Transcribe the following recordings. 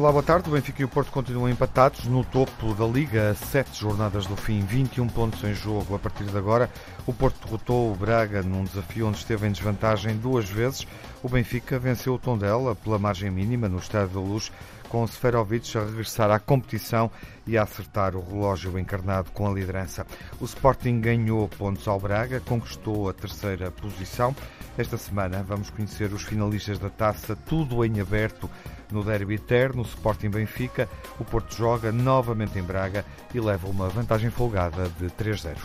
Olá, boa tarde. O Benfica e o Porto continuam empatados no topo da Liga, sete jornadas do fim, 21 pontos em jogo. A partir de agora, o Porto derrotou o Braga num desafio onde esteve em desvantagem duas vezes. O Benfica venceu o Tondela pela margem mínima no Estádio da Luz, com o Seferovic a regressar à competição e a acertar o relógio encarnado com a liderança. O Sporting ganhou pontos ao Braga, conquistou a terceira posição. Esta semana vamos conhecer os finalistas da taça, tudo em aberto no derby eterno, Sporting Benfica. O Porto joga novamente em Braga e leva uma vantagem folgada de 3-0.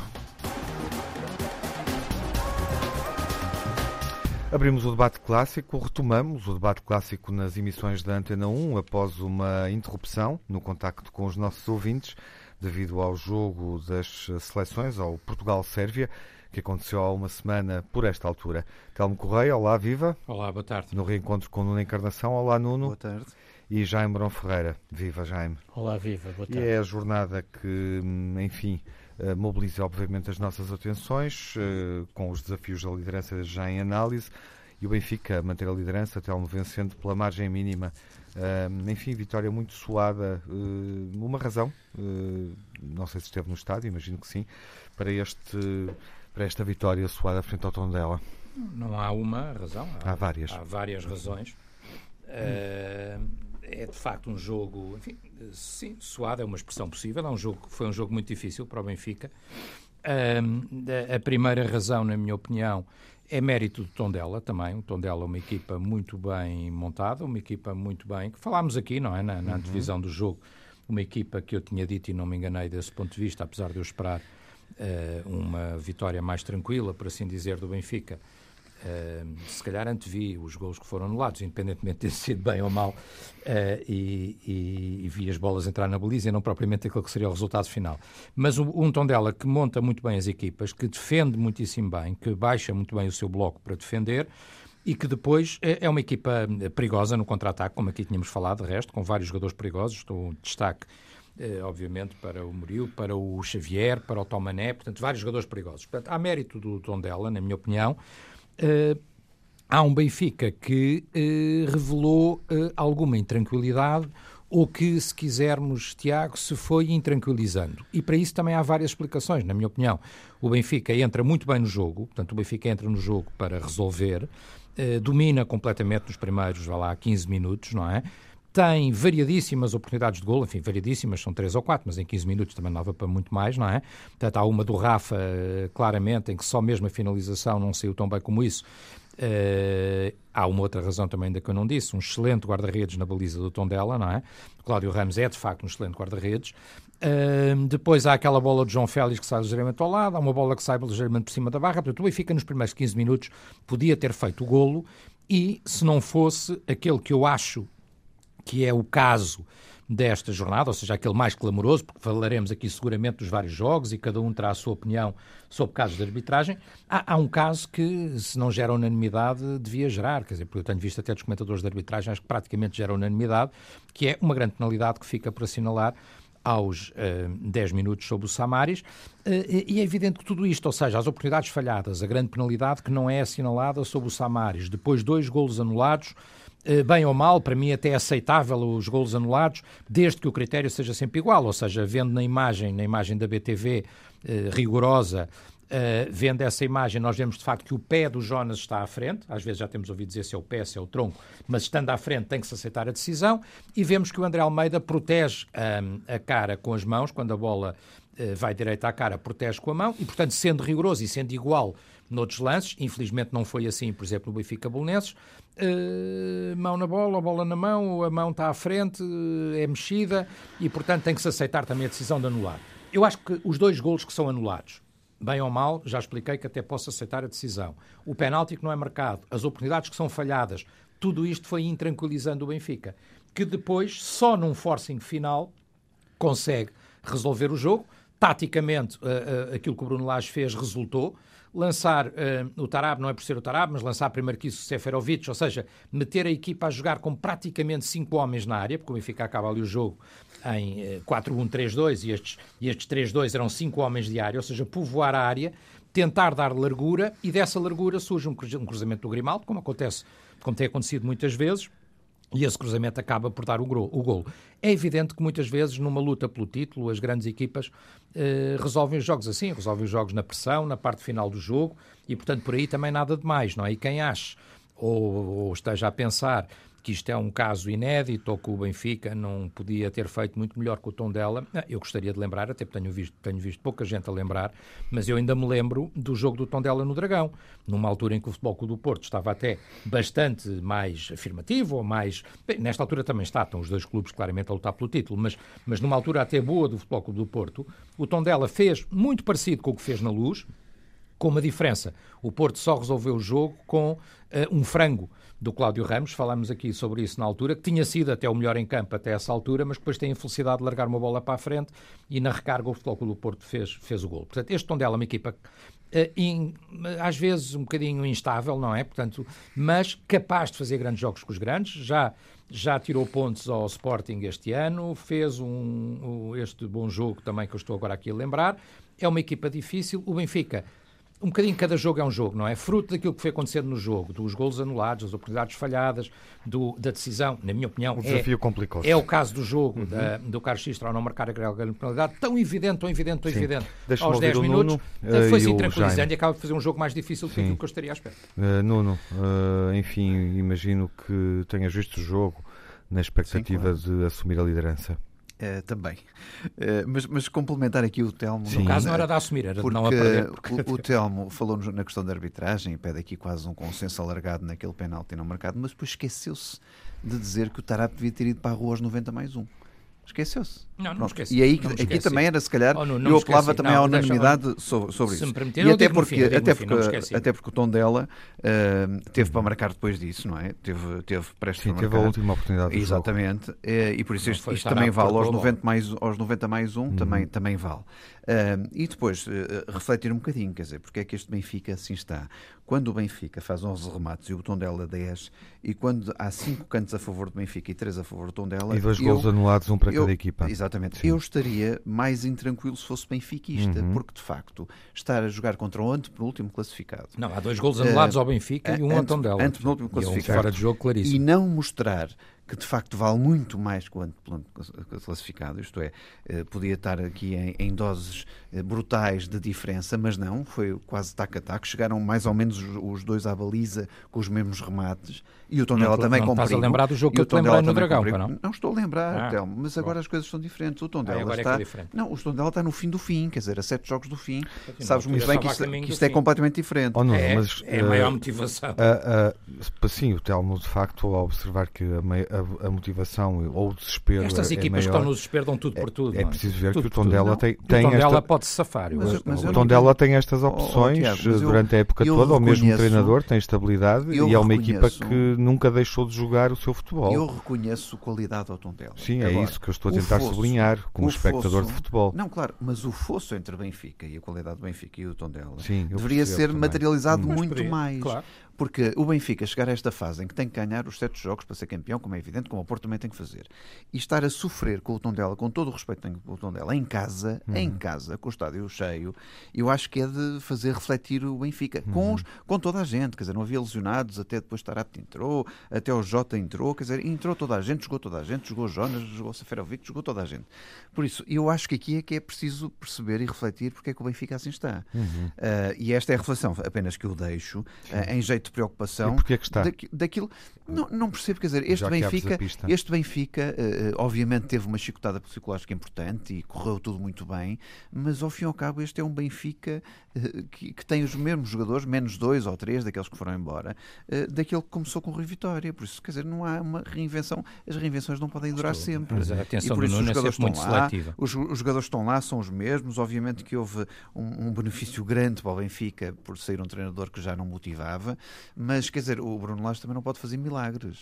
Abrimos o debate clássico, retomamos o debate clássico nas emissões da Antena 1 após uma interrupção no contacto com os nossos ouvintes devido ao jogo das seleções, ao Portugal-Sérvia, que aconteceu há uma semana por esta altura. Telmo Correia, olá, viva. Olá, boa tarde. No reencontro com Nuno Encarnação, olá, Nuno. Boa tarde. E Jaime Brão Ferreira, viva, Jaime. Olá, viva, boa tarde. E é a jornada que, enfim, eh, mobiliza obviamente as nossas atenções, eh, com os desafios da liderança já em análise, e o Benfica manter a liderança, Telmo vencendo pela margem mínima. Uh, enfim, vitória muito suada. Uh, uma razão, uh, não sei se esteve no estádio, imagino que sim, para este para esta vitória suada frente ao Tondela? Não há uma razão. Há, há várias. Há várias razões. Uh, é de facto um jogo, enfim, sim, suado é uma expressão possível. É um jogo, foi um jogo muito difícil para o Benfica. Uh, a primeira razão, na minha opinião, é mérito do Tondela também. O Tondela é uma equipa muito bem montada, uma equipa muito bem. que Falámos aqui, não é? Na, na uhum. antevisão do jogo, uma equipa que eu tinha dito e não me enganei desse ponto de vista, apesar de eu esperar uma vitória mais tranquila, por assim dizer, do Benfica. Uh, se calhar antevi os gols que foram anulados, independentemente de ter sido bem ou mal, uh, e, e, e, vi as bolas entrar na baliza e não propriamente aquele que seria o resultado final. Mas um, um tom dela que monta muito bem as equipas, que defende muitíssimo bem, que baixa muito bem o seu bloco para defender, e que depois é, é uma equipa perigosa no contra-ataque, como aqui tínhamos falado, de resto, com vários jogadores perigosos. Estou destaque eh, obviamente, para o Murilo, para o Xavier, para o Tomané, portanto, vários jogadores perigosos. Portanto, há mérito do Tondela, na minha opinião. Eh, há um Benfica que eh, revelou alguma intranquilidade ou que, se quisermos, Tiago, se foi intranquilizando. E para isso também há várias explicações, na minha opinião. O Benfica entra muito bem no jogo, portanto, o Benfica entra no jogo para resolver, domina completamente nos primeiros, vá lá, 15 minutos, não é? Tem variadíssimas oportunidades de gol, enfim, variadíssimas, são três ou quatro, mas em 15 minutos também dava para muito mais, não é? Portanto, há uma do Rafa, eh, claramente, em que só mesmo a finalização não saiu tão bem como isso. Uh, há uma outra razão também da que eu não disse, um excelente guarda-redes na baliza do Tondela, não é? Cláudio Ramos é, de facto, um excelente guarda-redes. Uh, depois há aquela bola de João Félix que sai ligeiramente ao lado, há uma bola que sai ligeiramente por cima da barra, portanto o Benfica nos primeiros 15 minutos podia ter feito o golo e se não fosse aquele que eu acho que é o caso desta jornada, ou seja, aquele mais clamoroso, porque falaremos aqui seguramente dos vários jogos e cada um terá a sua opinião sobre casos de arbitragem. Há, há, um caso que, se não gera unanimidade, devia gerar, quer dizer, porque eu tenho visto até dos comentadores de arbitragem, acho que praticamente gera unanimidade, que é uma grande penalidade que fica por assinalar aos uh, eh, 10 minutos sobre o Samaris, uh, e é evidente que tudo isto, ou seja, as oportunidades falhadas, a grande penalidade que não é assinalada sobre o Samaris, depois dois golos anulados, bem ou mal, para mim até é aceitável os golos anulados, desde que o critério seja sempre igual, ou seja, vendo na imagem, na imagem da BTV eh, rigorosa, Uh, vendo essa imagem, nós vemos de facto que o pé do Jonas está à frente. Às vezes já temos ouvido dizer se é o pé, se é o tronco, mas estando à frente tem que se aceitar a decisão. E vemos que o André Almeida protege a cara com as mãos, quando a bola uh, vai direita à cara, protege com a mão. E, portanto, sendo rigoroso e sendo igual noutros lances, infelizmente não foi assim, por exemplo, no Benfica Bolonenses, uh, mão na bola, bola na mão, a mão está à frente, é mexida e, portanto, tem que se aceitar também a decisão de anular. Eu acho que os dois golos que são anulados, bem ou mal, já expliquei que até posso aceitar a decisão. O penalti que não é marcado, as oportunidades que são falhadas, tudo isto foi intranquilizando o Benfica, que depois, só num forcing final, consegue resolver o jogo. Taticamente, uh, aquilo que o Bruno Lage fez resultou lançar uh, o Tarab, não é por ser o Tarab, mas lançar primeiro que isso o Seferovic, ou seja, meter a equipa a jogar com praticamente cinco homens na área, porque o Benfica acaba ali o jogo em uh, 4-1-3-2 e estes, e estes 3-2 eram cinco homens de área, ou seja, povoar a área, tentar dar largura e dessa largura surge um cruzamento do Grimaldo, como acontece, como tem acontecido muitas vezes, e esse cruzamento acaba por dar o, golo. É evidente que muitas vezes, numa luta pelo título, as grandes equipas eh, resolvem os jogos assim, resolvem os jogos na pressão, na parte final do jogo, e portanto por aí também nada de mais, não é? E quem acha ou, ou esteja a pensar que isto é um caso inédito ou que o Benfica não podia ter feito muito melhor com o tom dela. Ah, eu gostaria de lembrar, até porque tenho visto, tenho visto pouca gente a lembrar, mas eu ainda me lembro do jogo do tom dela no Dragão, numa altura em que o Futebol Clube do Porto estava até bastante mais afirmativo, ou mais... Bem, nesta altura também está, estão os dois clubes claramente a lutar pelo título, mas, mas numa altura até boa do Futebol Clube do Porto, o tom dela fez muito parecido com o que fez na Luz, com uma diferença. O Porto só resolveu o jogo com uh, um frango do Cláudio Ramos, falámos aqui sobre isso na altura, que tinha sido até o melhor em campo até essa altura, mas depois tem a felicidade de largar uma bola para a frente e na recarga o Futebol do Porto fez, fez o gol. Portanto, este Tondela é uma equipa in, às vezes um bocadinho instável, não é? Portanto, mas capaz de fazer grandes jogos com os grandes, já já tirou pontos ao Sporting este ano, fez um, este bom jogo também que eu estou agora aqui a lembrar. É uma equipa difícil. O Benfica um bocadinho cada jogo é um jogo, não é? Fruto daquilo que foi acontecendo no jogo, dos golos anulados, das oportunidades falhadas, do, da decisão, na minha opinião. O desafio é, complicou -se. É o caso do jogo uhum. da, do Carlos Xistra ao não marcar a grande penalidade, tão evidente, tão evidente, tão Sim. evidente. Aos 10 minutos Nuno, eh, foi-se tranquilizando e acaba de fazer um jogo mais difícil do que aquilo que eu estaria à espera. Uh, Nuno, uh, enfim, imagino que tenhas visto o jogo na expectativa Sim, claro. de assumir a liderança. Uh, também. Uh, mas, mas, complementar aqui o Telmo. Sim. No caso não era de assumir, era porque, de não a perder. Porque... O, o Telmo falou na questão da arbitragem e pede aqui quase um consenso alargado naquele penalti não marcado, mas depois esqueceu-se de dizer que o Tarap devia ter ido para a rua aos 90 mais um. Esqueceu-se. Não, não esqueci. E aí, não aqui também era, se calhar, oh, não, não eu apelava também não, à unanimidade sobre, sobre isso. e até porque, fim, até, porque, até porque o tom dela uh, teve para marcar depois disso, não é? Teve, teve prestes Sim, teve a última oportunidade. Exatamente. Uh, e por isso isto, isto também vale aos 90 mais, aos 90 mais 1, uhum. também, também vale. Uh, e depois uh, refletir um bocadinho, quer dizer, porque é que este Benfica assim está. Quando o Benfica faz 11 remates e o Tondela 10, e quando há 5 cantos a favor do Benfica e 3 a favor do Tondela. E dois gols anulados, um para eu, cada equipa. Exatamente. Sim. Eu estaria mais intranquilo se fosse benfiquista, uhum. porque de facto estar a jogar contra o antepenúltimo classificado. Não, há dois gols anulados uh, ao Benfica e um ao Tondela. Antepenúltimo classificado. E um fora de jogo claríssimo. E não mostrar que de facto vale muito mais que o anteplano classificado, isto é, eh, podia estar aqui em, em, doses eh, brutais de diferença, mas não, foi quase tac a tac, chegaram mais ou menos os dois à baliza com os mesmos remates e o Tondela também não com Estás a lembrar do jogo que eu te lembrei no Dragão, não? Não estou a lembrar, ah, Telmo, mas agora bom. as coisas são diferentes. O Tondela ah, está... É é não, o Tondela está no fim do fim, quer dizer, a sete jogos do fim. Sabes muito bem que isto, que isto é completamente diferente. Oh, não, é, mas, é a maior uh, motivação. Uh, uh, sim, o Telmo, de facto, ao observar que a, a, a motivação ou o desespero Estas é equipas que estão no desespero dão tudo por tudo. É, é preciso ver tudo que o Tondela tem, tem o Tondela pode safar. O Tondela tem estas opções durante a época toda, o mesmo treinador tem estabilidade e é uma equipa que nunca deixou de jogar o seu futebol. Eu reconheço qualidade ao Tondela. Sim, é Agora, é isso que eu estou a tentar fosso, sublinhar como espectador fosso, de futebol. Não, claro, mas o fosso entre Benfica e a qualidade do Benfica e o Tondela Sim, deveria ser também. materializado muito mais. Claro. Porque o Benfica chegar a esta fase em que tem que ganhar os sete jogos para ser campeão, como é evidente, como o Porto também tem que fazer, e estar a sofrer com o Tondela, com todo o respeito que tem com o Tondela, em casa, uhum. em casa, com o estádio cheio, eu acho que é de fazer refletir o Benfica, uhum. com, os, com toda a gente, quer dizer, não havia lesionados, até depois Tarapte entrou, até o Jota entrou, quer dizer, entrou toda a gente, jogou toda a gente, jogou Jonas, jogou Seferovic, jogou toda a gente. Por isso, eu acho que aqui é que é preciso perceber e refletir porque é que o Benfica assim está. Uhum. Uh, e esta é a reflexão apenas que eu deixo, uh, em jeito de preocupação. E porquê que está? daquilo, não, não percebo, quer dizer, este Benfica, este Benfica uh, obviamente teve uma chicotada psicológica importante e correu tudo muito bem, mas ao fim e ao cabo este é um Benfica uh, que, que, tem os mesmos jogadores, menos dois ou três daqueles que foram embora, uh, daquele que começou com o Rui Vitória. Por isso, quer dizer, não há uma reinvenção, as reinvenções não podem durar Estou, sempre. Mas a atenção e por isso, os é jogadores é muito lá, seletiva. Os, os, jogadores estão lá, são os mesmos. Obviamente que houve um, um benefício grande para o Benfica por sair um treinador que já não motivava, mas quer dizer, o Bruno Lage também não pode fazer milagres.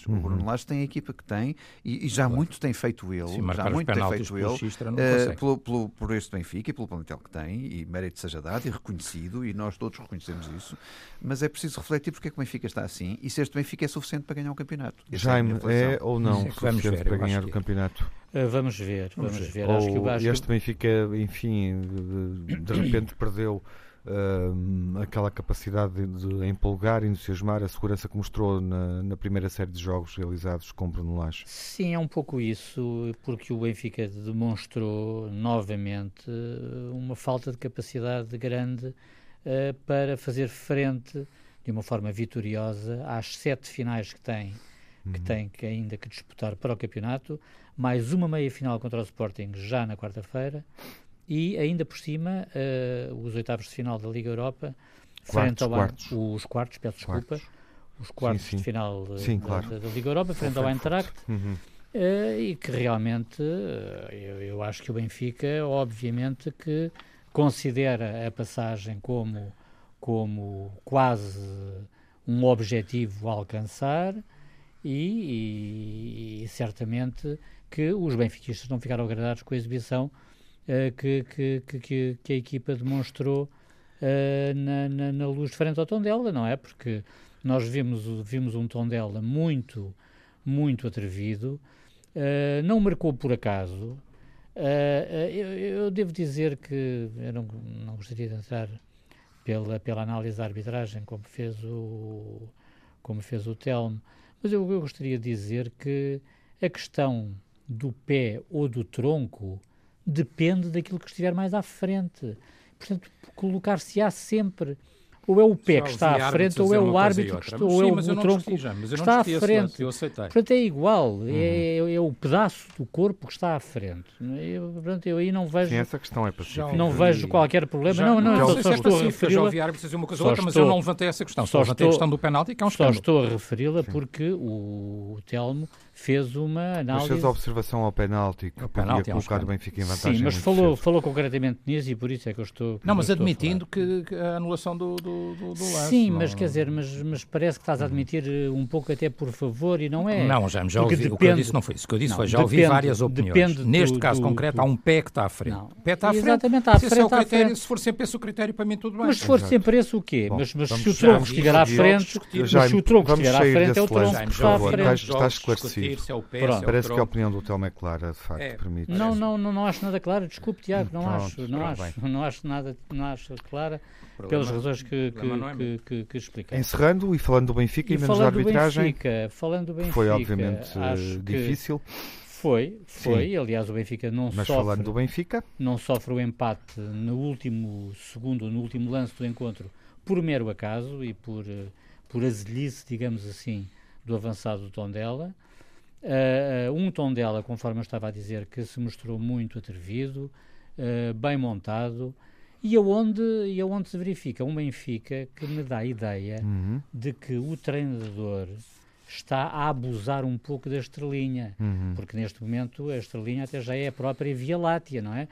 Uhum. O Bruno Lage tem a equipa que tem e, e já claro. muito tem feito ele. Sim, já muito tem feito ele uh, pelo, pelo, por este Benfica e pelo plantel que tem, e mérito seja dado e reconhecido, e nós todos reconhecemos isso. Mas é preciso refletir porque é que o Benfica está assim e se este Benfica é suficiente para ganhar o campeonato. Essa Jaime, é, é, ou não Sim, suficiente ver, para ganhar o campeonato? Uh, vamos ver, vamos, vamos ver. ver. Ou este Benfica, enfim, de, de repente perdeu uh, aquela capacidade de, de empolgar, entusiasmar, a segurança que mostrou na, na, primeira série de jogos realizados com Bruno Lage? Sim, é um pouco isso, porque o Benfica demonstrou novamente uma falta de capacidade grande uh, para fazer frente de uma forma vitoriosa às sete finais que tem, que uhum. tem que ainda que disputar para o campeonato, mais uma meia final contra o Sporting já na quarta-feira e ainda por cima uh, os oitavos de final da Liga Europa quartos, frente ao quartos. os quartos, peço desculpa, quartos. os quartos sim, sim. de final sim, da, claro. da, da, Liga Europa frente ao Eintracht uhum. uh, e que realmente uh, eu, eu, acho que o Benfica obviamente que considera a passagem como como quase um objetivo a alcançar e, e, e certamente que os benfiquistas não ficaram agradados com a exibição que, que, que, que, a equipa demonstrou uh, na, na, na, luz frente ao Tondela, não é? Porque nós vimos, vimos um Tondela muito, muito atrevido, uh, não marcou por acaso. Eu, eu, devo dizer que eu não, não gostaria de entrar pela, pela análise da arbitragem, como fez o, como fez o Telmo, mas eu, eu gostaria de dizer que a questão do pé ou do tronco depende daquilo que estiver mais à frente. Portanto, colocar-se-á sempre ou é o pé que está à frente, ou é o árbitro que está, ou é o, o tronco que está à frente. Eu aceitei. Portanto, é igual, uhum. é, é, o pedaço do corpo que está à frente. Eu, portanto, eu aí não vejo. Sim, essa questão é pacífica. Não vejo qualquer problema. Já, não, não, não, só, só é estou a referi Já ouvi árbitros dizer uma coisa ou outra, mas eu não levantei essa questão. Só, só levantei a questão do penalti, que é um Só estou a referi-la porque o, o Telmo fez uma análise. Mas fez a observação ao penalti, que o penalti podia colocar o Benfica em vantagem. Sim, mas falou, falou concretamente nisso e por isso é que eu estou. Não, mas admitindo que, que, a anulação do, do, do, do lance. Sim, mas não, quer dizer, mas, mas parece que estás a admitir eh, um pouco até por favor e não é. Não, já, já ouvi. Depende, o que eu disse não foi isso. O que eu disse não, foi já ouvi depende, várias opiniões. Neste do, caso do, concreto, há um pé que está à frente. Não. O pé está à frente. Exatamente, à frente, se, é o critério, se for sempre esse o critério, para mim tudo bem. Mas se for Exato. sempre esse o quê? Bom, mas, mas se o tronco estiver à frente, se o tronco estiver à frente, é o tronco que está à frente. Está esclarecido. Parece que a opinião do Telmo é clara, de facto, é, permite. Não, não, não, não acho nada claro, desculpe, Tiago, não Pronto, acho, não acho, não acho nada, não acho clara, pelas razões que, que, é que, que, que expliquei. Encerrando e falando do Benfica e, e menos da arbitragem, Benfica, falando do Benfica, foi obviamente difícil. Foi, foi. Sim. Aliás, o Benfica não Mas sofre. falando do Benfica. Não sofre o empate no último segundo, no último lance do encontro, por mero acaso e por, eh, por azelhice, digamos assim, do avançado do Tondela. Uh, um tom dela, conforme eu estava a dizer, que se mostrou muito atrevido, uh, bem montado, e aonde, e aonde se verifica um Benfica que me dá a ideia uhum. de que o treinador está a abusar um pouco da estrelinha, uhum. porque neste momento a estrelinha até já é a própria Via Láctea, não é?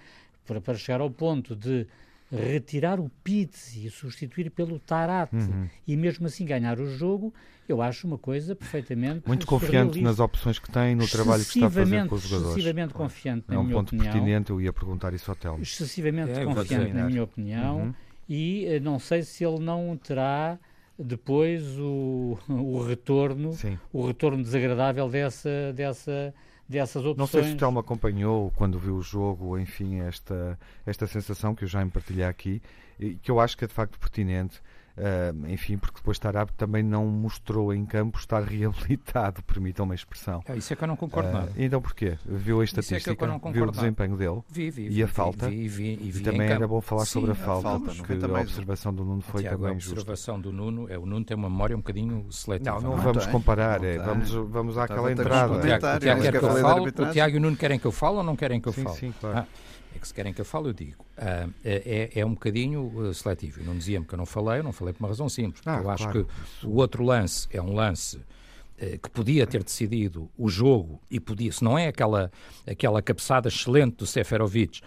Para, para chegar ao ponto de retirar o Pizzi e substituir pelo Tarate uhum. e mesmo assim ganhar o jogo, eu acho uma coisa perfeitamente Muito confiante nas opções que tem, no trabalho que está a fazer com os jogadores. Excessivamente confiante, na é um minha ponto opinião. pertinente, eu ia perguntar isso ao Telmo. Excessivamente é, confiante, na minha opinião, uhum. e uh, não sei se ele não terá depois o, o retorno, Sim. o retorno desagradável dessa, dessa dessas opções. Não sei se o Telmo acompanhou quando viu o jogo, enfim, esta, esta sensação que eu já me partilhei aqui, e que eu acho que é de facto pertinente. Uh, enfim, porque depois Tarab também não mostrou em campo estar reabilitado, permitam-me a expressão. É, isso é que eu não concordo uh, nada. Então porquê? Viu a estatística? É viu o desempenho dele? Vi, vi, vi, e a falta? Vi, vi, vi, e também era bom falar Sim, sobre a falta, a falta porque a observação do Nuno foi Tiago, também justa. A observação justa. do Nuno, é, o Nuno tem uma memória um bocadinho seletiva. Não, não, não vamos tem. comparar, é, vamos, vamos àquela entrada. O Tiago, o o e o Nuno querem que eu fale ou não querem que eu sim, fale? Sim, claro. Ah, é que se querem que eu fale, eu digo. Uh, é, é um bocadinho uh, seletivo. Eu não dizia-me que eu não falei, eu não falei por uma razão simples. Ah, eu acho claro. que o outro lance é um lance uh, que podia ter decidido o jogo e podia, se não é aquela, aquela cabeçada excelente do Seferovic,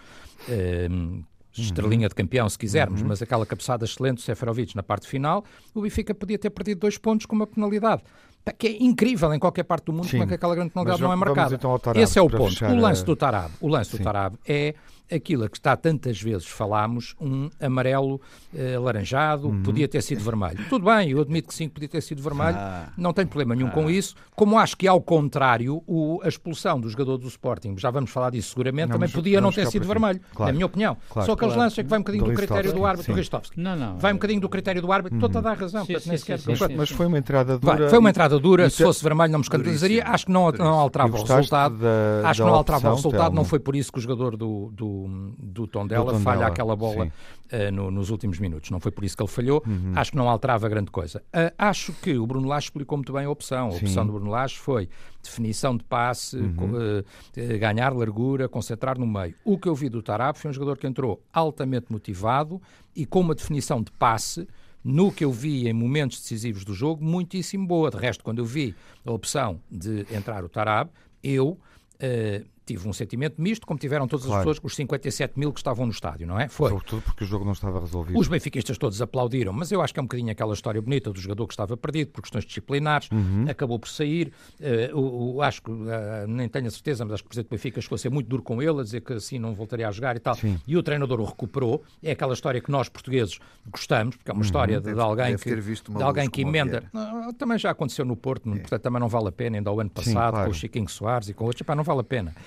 estrelinha de campeão, se quisermos, uhum. mas aquela cabeçada excelente do Seferovic na parte final, o Benfica podia ter perdido dois pontos com uma penalidade. Que é incrível em qualquer parte do mundo Sim. como é que aquela grande penalidade não é marcada. Então Esse é o ponto. O lance a... do Tarab, o lance Sim. do Tarab é aquilo que está tantas vezes falámos, um amarelo eh, alaranjado, uhum. podia ter sido vermelho. Tudo bem, eu admito que sim, podia ter sido vermelho, ah. não tenho problema nenhum ah. com isso. Como acho que, ao contrário, o, a expulsão do jogador do Sporting, já vamos falar disso seguramente, não, também podia não ter sido vermelho, claro. na minha opinião. Claro, Só aqueles claro. lances é que vai um bocadinho do, do critério do árbitro, do Ristovski. Não, não. Vai um bocadinho do critério do árbitro, uhum. toda a razão. Sim, sim, sim, mas foi uma entrada dura. Vai, foi uma entrada dura, se fosse vermelho não me escandalizaria. Acho que não, não alterava o resultado. Da, acho que não alterava o resultado, não foi por isso que o jogador do, do, do Tondela, Tondela falha aquela bola uh, no, nos últimos minutos. Não foi por isso que ele falhou. Uhum. Acho que não alterava grande coisa. Uh, acho que o Bruno Lage explicou muito bem a opção. A sim. opção do Bruno Lage foi definição de passe, uhum. uh, ganhar largura, concentrar no meio. O que eu vi do Tarab foi um jogador que entrou altamente motivado e com uma definição de passe no que eu vi em momentos decisivos do jogo, muitíssimo boa. De resto, quando eu vi a opção de entrar o Tarab, eu uh, tive um sentimento misto, como tiveram todas claro. as pessoas, os 57 mil que estavam no estádio, não é? Foi. Sobretudo porque o jogo não estava resolvido. Os benfiquistas todos aplaudiram, mas eu acho que é um bocadinho aquela história bonita do jogador que estava perdido por questões disciplinares, uhum. acabou por sair. Uh, acho que, uh, nem tenho a certeza, mas acho que o Presidente do Benfica chegou a ser muito duro com ele, a dizer que assim não voltaria a jogar e tal. Sim. E o treinador o recuperou. É aquela história que nós, portugueses, gostamos, porque é uma uhum. história de, de, alguém que, de alguém que emenda. também já aconteceu no Porto, é. portanto também não vale a pena, ainda ao ano passado, Sim, claro. com o Chiquinho Soares e com outros, Epá, não vale a pena.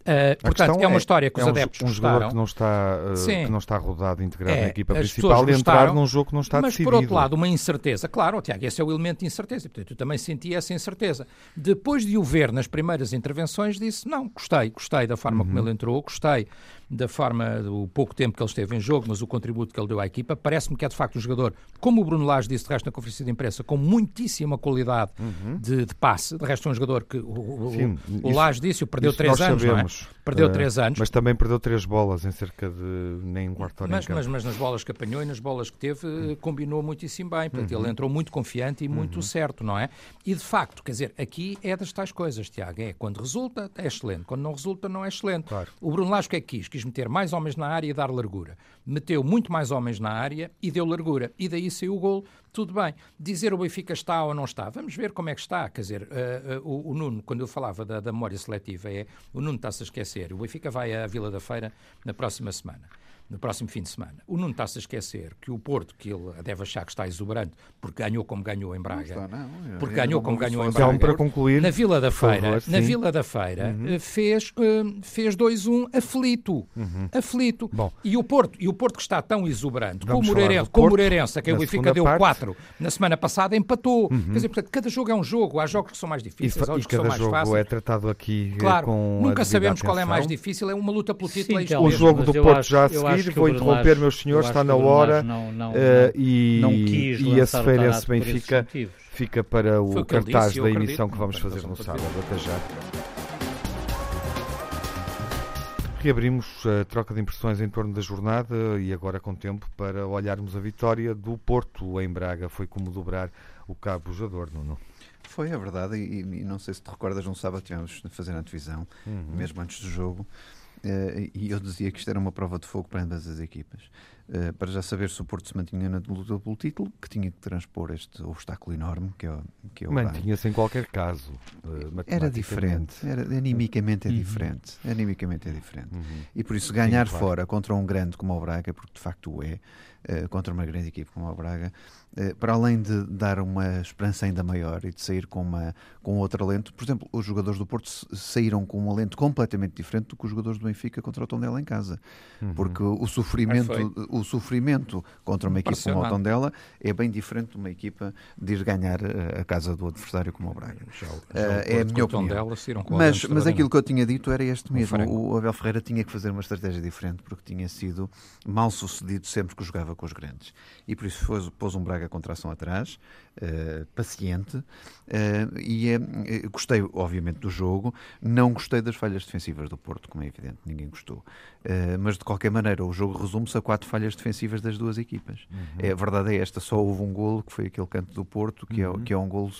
Uh, portanto, é uma é, história que é os adeptos um, um jogador que não está uh, que não está rodado integrado é, na equipa principal e entrar num jogo que não está mas, decidido. Mas por outro lado, uma incerteza. Claro, Tiago, esse é o elemento de incerteza. Portanto, eu também senti essa incerteza. Depois de o ver nas primeiras intervenções, disse: "Não, gostei, gostei da forma uhum. como ele entrou, gostei da forma, do pouco tempo que ele esteve em jogo, mas o contributo que ele deu à equipa. Parece-me que é de facto um jogador, como o Bruno Lage disse de resto na conferência de imprensa, com muitíssima qualidade uhum. de, de, passe. De resto, é um jogador que o, Sim, o, o Lage disse, o perdeu três anos, sabemos, não é? Vamos. Perdeu uh, três anos. Mas também perdeu três bolas em cerca de nem um quarto hora mas, mas, mas, nas bolas que apanhou e nas bolas que teve, uhum. combinou muitíssimo bem. Portanto, uhum. ele entrou muito confiante e muito uhum. certo, não é? E de facto, quer dizer, aqui é das tais coisas, Tiago. É quando resulta, é excelente. Quando não resulta, não é excelente. Claro. O Bruno Lage o que é que quis? Quis meter mais homens na área e dar largura. Meteu muito mais homens na área e deu largura. E daí saiu o gol. Tudo bem. Dizer o Benfica está ou não está, vamos ver como é que está. Quer dizer, uh, uh, o, o, Nuno, quando eu falava da, da memória seletiva, é o Nuno está-se a esquecer. O Benfica vai à Vila da Feira na próxima semana no próximo fim de semana. O Nuno está-se a esquecer que o Porto, que ele deve achar que está exuberante, porque ganhou como ganhou em Braga, não está, não. porque ganhou como ganhou em Braga, para concluir, na Vila da Feira, favor, na Vila da Feira uhum. Eh, fez, uh, fez 2-1 aflito, uhum. aflito. Bom. E o Porto, e o Porto que está tão exuberante, com o Moreirense, com o Moreirense, que o Benfica deu 4 na semana passada, empatou. Uhum. Quer dizer, portanto, cada jogo é um jogo, há jogos que são mais difíceis, e, outros que são mais fáceis. é tratado aqui eh, claro, com nunca sabemos qual é mais difícil, é uma luta pelo título. Sim, o jogo do Porto já a seguir, vou interromper meus senhores, está na hora. Não, não, uh, e, não quis e esse Feirense Benfica fica para o cartaz disse, da emissão que vamos fazer no sábado. Até já. Reabrimos a troca de impressões em torno da jornada e agora com tempo para olharmos a vitória do Porto em Braga. Foi como dobrar o cabo jogador, Nuno. Foi, é verdade, e, e, não sei se te recordas, um sábado tivemos de fazer a divisão, uhum. mesmo antes do jogo, Uh, e eu dizia que isto era uma prova de fogo para ambas as equipas. Uh, para já saber se o Porto se mantinha na luta pelo título, que tinha que transpor este obstáculo enorme que é, o, que é Mantinha-se em qualquer caso. Uh, era diferente, era, animicamente é uhum. diferente. Animicamente é diferente. Uhum. E por isso ganhar Sim, claro. fora contra um grande como o Braga, porque de facto o é, contra uma grande equipe como o Braga, para além de dar uma esperança ainda maior e de sair com, uma, com outro alento, por exemplo, os jogadores do Porto saíram com um alento completamente diferente do que os jogadores do Benfica contra o Tondela em casa. Uhum. Porque o sofrimento, o sofrimento contra uma equipa como o Tondela é bem diferente de uma equipa de ir ganhar eh, a casa do adversário como o Braga. Já, já uh, é a minha opinião. Mas, mas aquilo que eu tinha dito era este mesmo. O, o Abel Ferreira tinha que fazer uma estratégia diferente porque tinha sido mal sucedido sempre que jogava com os grandes. E por isso pôs, pôs um Braga contração atrás, uh, paciente, uh, e uh, gostei, obviamente, do jogo. Não gostei das falhas defensivas do Porto, como é evidente, ninguém gostou. mas, de qualquer maneira, o jogo resume-se a quatro falhas defensivas das duas equipas. Uhum. É, a verdade é esta, só houve um golo, que foi aquele canto do Porto, que, é uhum. é, que é um golo,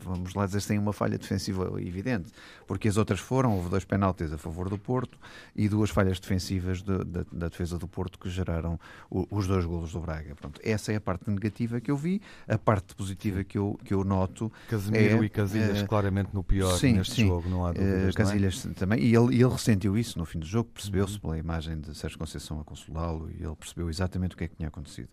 vamos lá dizer, sem uma falha defensiva evidente, porque as outras foram, houve dois penaltis a favor do Porto e duas falhas defensivas de, de, da defesa do Porto que geraram o, os dois golos do Braga. Pronto, essa é a parte negativa que eu vi, a parte positiva que eu, que eu noto... Casemiro é, e Casilhas é, claramente no pior sim, neste sim, jogo, não há dúvidas, uh, Casilhas é? também, e ele, ele ressentiu isso no fim do jogo, percebeu-se uhum. pela imagem de Sérgio Conceição a consolá-lo e ele percebeu exatamente o que é que tinha acontecido.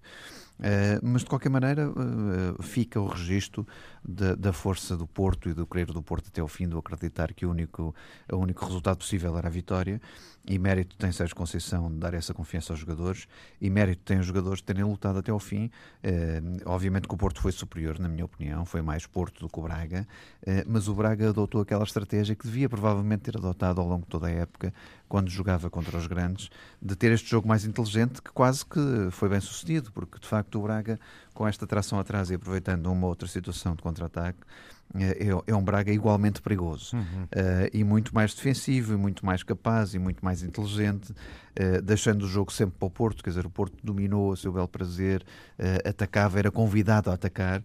Uh, mas de qualquer maneira uh, fica o registro da, da, força do Porto e do querer do Porto até o fim, do acreditar que o único, o único resultado possível era a vitória. E mérito tem Sérgio Conceição de dar essa confiança aos jogadores, e mérito tem os jogadores de terem lutado até ao fim. Uh, obviamente que o Porto foi superior, na minha opinião, foi mais Porto do que o Braga, mas o Braga adotou aquela estratégia que devia provavelmente ter adotado ao longo de toda a época, quando jogava contra os grandes, de ter este jogo mais inteligente, que quase que foi bem sucedido, porque de facto o Braga, com esta tração atrás e aproveitando uma outra situação de contra-ataque, é, é, é um Braga igualmente perigoso uhum. uh, e muito mais defensivo, e muito mais capaz e muito mais inteligente, uh, deixando o jogo sempre para o Porto. Quer dizer, o Porto dominou a seu belo prazer, uh, atacava, era convidado a atacar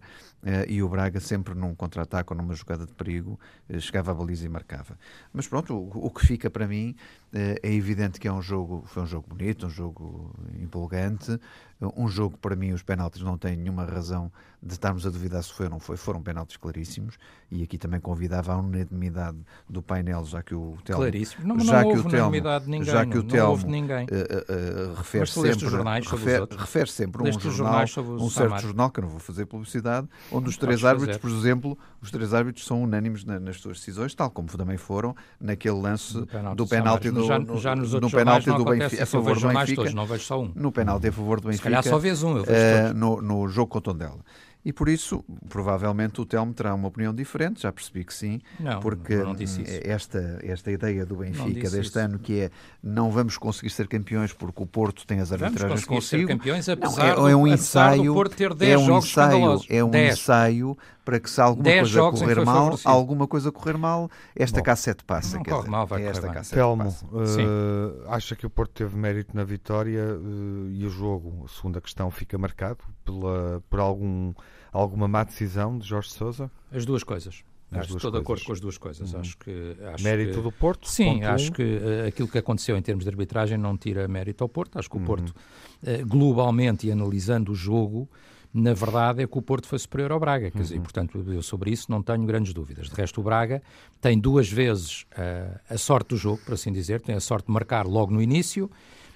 e o Braga sempre num contra-ataque ou numa jogada de perigo chegava à baliza e marcava. Mas pronto, o, o que fica para mim é evidente que é um jogo, foi um jogo bonito, um jogo empolgante, um jogo para mim os penaltis não têm nenhuma razão de estarmos a duvidar se foi ou não foi, foram penaltis claríssimos e aqui também convidava a unanimidade do painel, já que o Telmo... Claríssimo. Não, já não que houve o Telmo, unanimidade de ninguém, já que o Telmo, ninguém. Uh, uh, refere sempre, refere, refere sempre um jornal, um certo jornal, que eu não vou fazer publicidade, onde os três árbitros, fazer. por exemplo, os três árbitros são unânimes na, nas suas decisões, tal como também foram naquele lance do penalti do, já, já nos no penalti do Benfica, a favor do Benfica. Todos, não vejo só um. No penalti a favor do Benfica. Se calhar só vês um, eu vejo uh, no, no jogo com o Tondela. E por isso, provavelmente, o Telmo terá uma opinião diferente, já percebi que sim, não, porque não esta, esta ideia do Benfica deste isso. ano, que é não vamos conseguir ser campeões porque o Porto tem as arbitragens consigo. Ser campeões, apesar não, é, é um ensaio, Porto ter 10 é um jogos ensaio, é um 10. ensaio para que se alguma coisa correr mal, favorecido. alguma coisa correr mal, esta Bom, cassete passa. Não corre mal, vai é esta cassete Telmo, passa. Uh, acha que o Porto teve mérito na vitória uh, e o jogo, a segunda questão, fica marcado pela, por algum, alguma má decisão de Jorge Sousa? As duas coisas. As acho estou de acordo com as duas coisas. Uhum. Acho que, acho mérito que, do Porto? Sim, acho um. que uh, aquilo que aconteceu em termos de arbitragem não tira mérito ao Porto. Acho que o uhum. Porto, uh, globalmente e analisando o jogo, na verdade é que o Porto foi superior ao Braga. Quer uhum. dizer, portanto, eu sobre isso não tenho grandes dúvidas. De resto, o Braga tem duas vezes uh, a sorte do jogo, por assim dizer, tem a sorte de marcar logo no início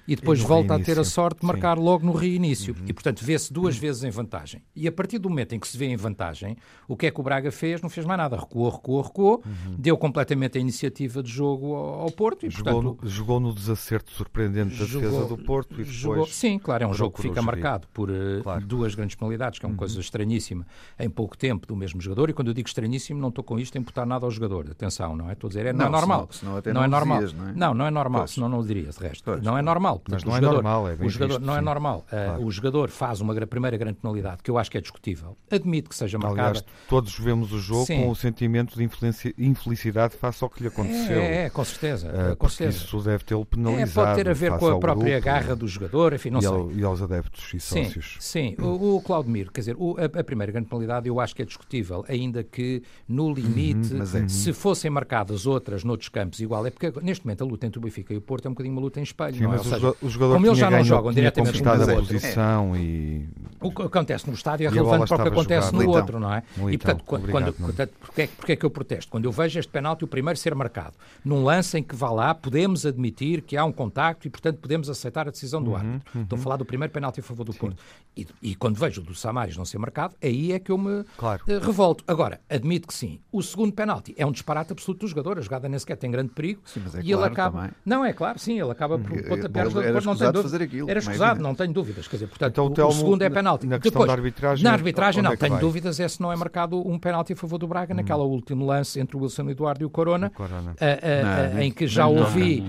e depois e volta reinício. a ter a sorte de marcar Sim. logo no reinício. Uhum. E, portanto, vê-se duas uhum. vezes em vantagem. E a partir do momento em que se vê em vantagem, o que é que o Braga fez? Não fez mais nada. Recuou, recuou, recuou, uhum. deu completamente a iniciativa de jogo ao, Porto. E, jogou, portanto, no, jogou no desacerto surpreendente da jogou, defesa do Porto e depois... Jogou, sim, claro, é um jogo que fica marcado por uh, claro. duas grandes penalidades, que é uma uhum. coisa estranhíssima, em pouco tempo do mesmo jogador. E quando eu digo estranhíssimo, não estou com isto a imputar nada ao jogador. Atenção, não é? Estou a dizer, é, não, não é normal. Senão, senão não, não, é normal. Dizias, não, é? não, não é normal, pois. senão não o dirias, de resto. Pois, não é normal. Mas não é normal normal, é bem o jogador visto, não é normal. Uh, claro. O jogador faz uma primeira grande penalidade que eu acho que é discutível. Admito que seja marcada. Aliás, todos vemos o jogo sim. com o sentimento de infelicidade face ao que lhe aconteceu. É, é com certeza. Uh, com certeza. Isso deve tê-lo penalizado. É, pode ter a ver com a própria grupo, garra do jogador, enfim, não e sei. Ao, e aos adeptos e sim, sócios. Sim, o, o Claudemir, quer dizer, o, a, a, primeira grande penalidade eu acho que é discutível, ainda que no limite, uhum, é. se fossem marcadas outras noutros campos igual, é porque neste momento a luta entre o Benfica e o Porto é um bocadinho uma luta em espelho. Sim, não é? mas seja, o jogador como eles já não jogam diretamente a posição é. e... O que acontece no estádio é relevante para o que acontece no então, outro, não é? E, portanto, quando, quando, portanto porque, é, porque é que eu protesto? Quando eu vejo este penalti, o primeiro ser marcado, num lance em que vá lá, podemos admitir que há um contacto e, portanto, podemos aceitar a decisão do uhum, árbitro. Uhum. Estou a falar do primeiro penalti a favor do Sim. Porto. E, e, quando vejo o do Samaris não ser marcado, aí é que eu me claro. uh, revolto. Agora, admito que sim. O segundo penalti é um disparate absoluto do jogador. A jogada nem sequer tem grande perigo. Sim, mas é e claro ele acaba. Também. Não, é claro, sim, ele acaba por pontapé. Era não tem fazer aquilo. Era é escusado, não tenho dúvidas. Quer dizer, portanto, então, o, o, segundo é penalti. Na, Depois, da arbitragem, na arbitragem não, é tenho vai? dúvidas é se não é marcado um penalti a favor do Braga hum. naquela último lance entre o Wilson Eduardo e o Corona, o Corona. não, em que já ouvi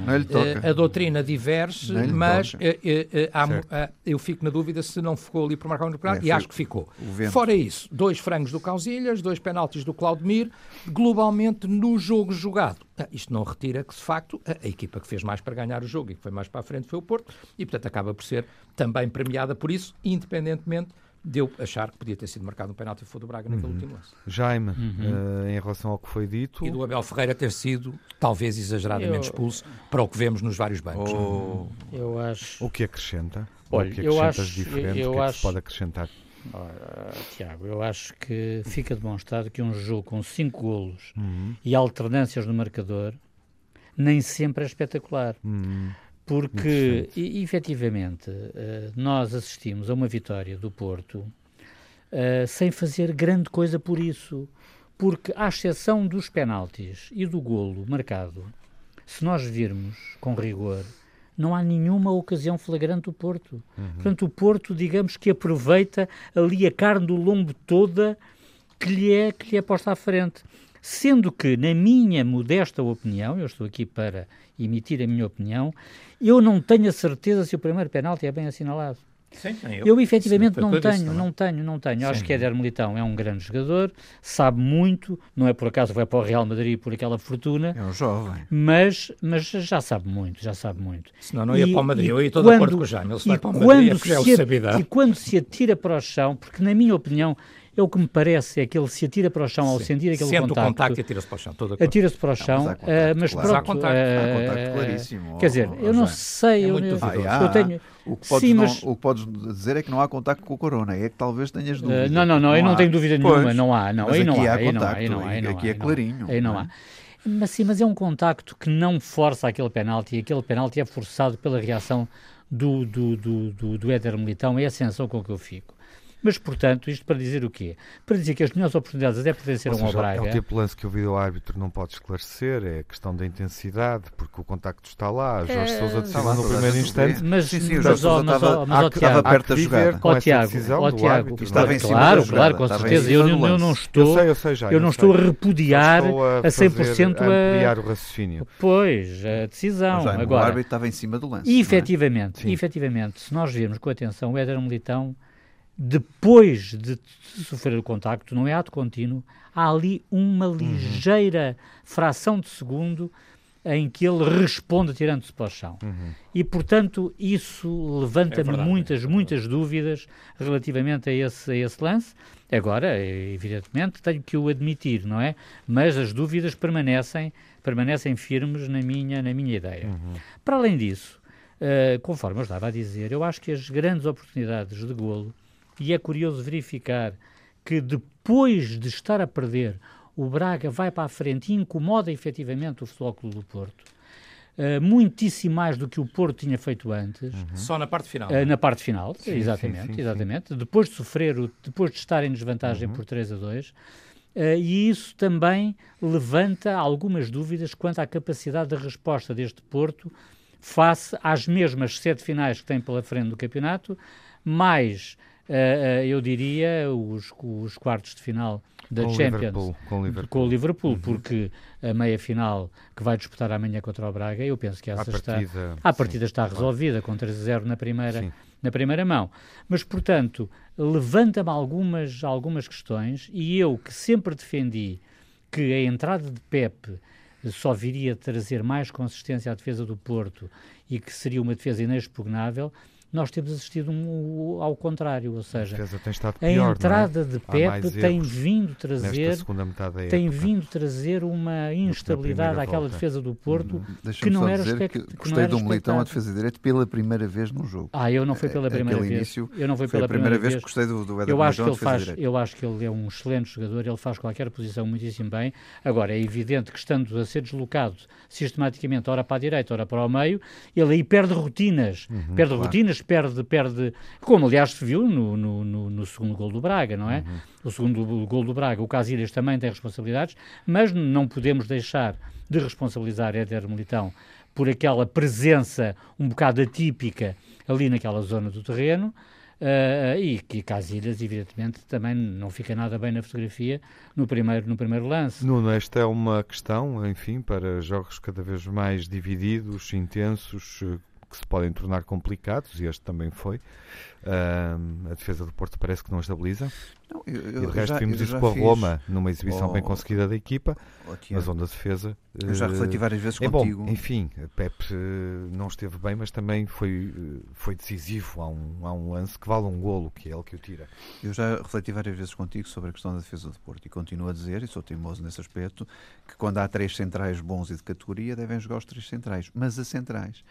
a doutrina diverge, mas eu fico na dúvida se não ficou ali por marcar um penalti, e acho que ficou. Fora isso, dois frangos do Causilhas, dois penaltis do Claudemir, globalmente no jogo jogado Ah, isto não retira que, de facto, a, a, equipa que fez mais para ganhar o jogo e que foi mais para a frente foi o Porto, e, portanto, acaba por ser também premiada por isso, independentemente de eu achar que podia ter sido marcado um penalti foi do Braga naquele uhum. último lance. Jaime, uhum. uh, em relação ao que foi dito... E do Abel Ferreira ter sido, talvez, exageradamente eu... expulso para o que vemos nos vários bancos. Oh. Eu acho... O que acrescenta? Olha, o que eu acho, diferente? Eu o que é que se pode acrescentar? Ora, Tiago, eu acho que fica demonstrado que um jogo com cinco golos uhum. e alternâncias no marcador nem sempre é espetacular. Uhum. Porque, e, efetivamente, uh, nós assistimos a uma vitória do Porto uh, sem fazer grande coisa por isso. Porque, à exceção dos penaltis e do golo marcado, se nós virmos com rigor, não há nenhuma ocasião flagrante do Porto. Uhum. Portanto, o Porto, digamos que aproveita ali a carne do lombo toda que lhe é, que lhe é posta à frente. Sendo que, na minha modesta opinião, eu estou aqui para emitir a minha opinião, eu não tenho a certeza se o primeiro penalti é bem assinalado. Sim, eu, eu efetivamente não tenho, não tenho, não tenho. Sim. Acho que Éder Militão é um grande jogador, sabe muito, não é por acaso vai para o Real Madrid por aquela fortuna. É um jovem. Mas, mas já sabe muito, já sabe muito. Senão não ia e, para o Madrid, eu ia todo quando, de acordo com o Jaime, ele se vai para o Madrid, é é o sabidão. E quando se atira para o chão, porque na minha opinião é o que me parece é que ele se atira para o chão ao sentir aquele Sente contacto. o contacto e atira-se para o chão. Atira-se para o chão, não, mas, contacto, mas claro. pronto. Há contacto, uh, há contacto claríssimo. Quer dizer, eu não sei. É eu, eu, eu tenho... O que, podes Sim, mas... não, o que podes dizer é que não há contacto com o corona, é que talvez tenhas dúvida. Uh, não, não, não, aí não tenho dúvida nenhuma, pois, não há, não, aí não há, aí não há, aí não há, aqui é clarinho. Aí não há. Mas sim, mas é um contacto que não força aquele penalti, e aquele penalti é forçado pela reação do, do, do, do, do Éder Militão, é a sensação com que eu fico. Mas, portanto, isto para dizer o quê? Para dizer que as melhores oportunidades até pertenceram seja, ao Braga. É o tipo de lance que o vídeo-árbitro não pode esclarecer, é a questão da intensidade, porque o contacto está lá. Jorge é... Sousa decidiu no primeiro instante. Mas, sim, sim, o Jorge Sousa estava, mas, estava perto da jogada. Ó Tiago, ó Tiago, estava em cima claro, claro, com certeza. Eu, não estou, eu, não estou a repudiar a, 100% a, ampliar o raciocínio. Pois, a decisão. Mas, Agora, o árbitro estava em cima do lance. E efetivamente, efetivamente, se nós virmos com atenção o Éder Militão depois de sofrer o contacto, não é ato contínuo, há ali uma uhum. ligeira uhum. fração de segundo em que ele responde tirando-se para o chão. Uhum. E, portanto, isso levanta-me é muitas, é muitas dúvidas relativamente a esse, a esse lance. Agora, evidentemente, tenho que o admitir, não é? Mas as dúvidas permanecem, permanecem firmes na minha, na minha ideia. Uhum. Para além disso, uh, conforme eu estava a dizer, eu acho que as grandes oportunidades de golo e é curioso verificar que depois de estar a perder, o Braga vai para a frente e incomoda efetivamente o Futebol Clube do Porto. Uh, muitíssimo mais do que o Porto tinha feito antes. Uhum. Só na parte final. Uh, na parte final, sim, exatamente, sim, sim, exatamente. Depois de sofrer, depois de estar em desvantagem uhum. por 3 a 2. Uh, eh, e isso também levanta algumas dúvidas quanto à capacidade de resposta deste Porto face às mesmas sete finais que tem pela frente do campeonato, mais eu diria, os, os quartos de final da com Champions Liverpool, com o Liverpool, com o Liverpool uhum. porque a meia final que vai disputar amanhã contra o Braga, eu penso que essa a está, partida, a partida sim, está resolvida com 3-0 na primeira, na primeira mão. Mas, portanto, levanta-me algumas, algumas questões e eu que sempre defendi que a entrada de Pepe só viria trazer mais consistência à defesa do Porto e que seria uma defesa inexpugnável, nós temos assistido um, ao contrário, ou seja, a, pior, a entrada é? de Pepe tem vindo trazer tem vindo trazer uma instabilidade àquela volta. defesa do Porto hum, que não era dizer que, gostei do Militão a defesa direita pela primeira vez no jogo. Ah, eu não fui pela primeira vez. Início, eu não fui pela primeira, vez que gostei do, do eu acho que ele faz, eu acho que ele é um excelente jogador, ele faz qualquer posição muitíssimo bem. Agora é evidente que estando a ser deslocado sistematicamente ora para a direita, ora para o meio, ele aí perde rotinas, uhum, perde claro. rotinas, perde, perde, como aliás se viu no, no, no, no segundo gol do Braga, não é? Uhum. O segundo gol do Braga, o Casilhas também tem responsabilidades, mas não podemos deixar de responsabilizar Éder Militão por aquela presença um bocado atípica ali naquela zona do terreno, Uh, e que Casilhas, evidentemente, também não fica nada bem na fotografia no primeiro, no primeiro lance. Nuno, esta é uma questão, enfim, para jogos cada vez mais divididos, intensos, que se podem tornar complicados, e este também foi. Uh, a defesa do Porto parece que não estabiliza. Não, eu, eu, e de resto já, vimos isso com a Roma, numa exibição oh, bem conseguida da equipa, oh, mas onde a defesa... Eu já refleti várias vezes é contigo. Bom, enfim, Pep não esteve bem, mas também foi, foi decisivo. Há um, há um lance que vale um golo, que é ele que o tira. Eu já refleti várias vezes contigo sobre a questão da defesa do Porto e continuo a dizer, e sou teimoso nesse aspecto, que quando há três centrais bons e de categoria, devem jogar os três centrais. Mas a centrais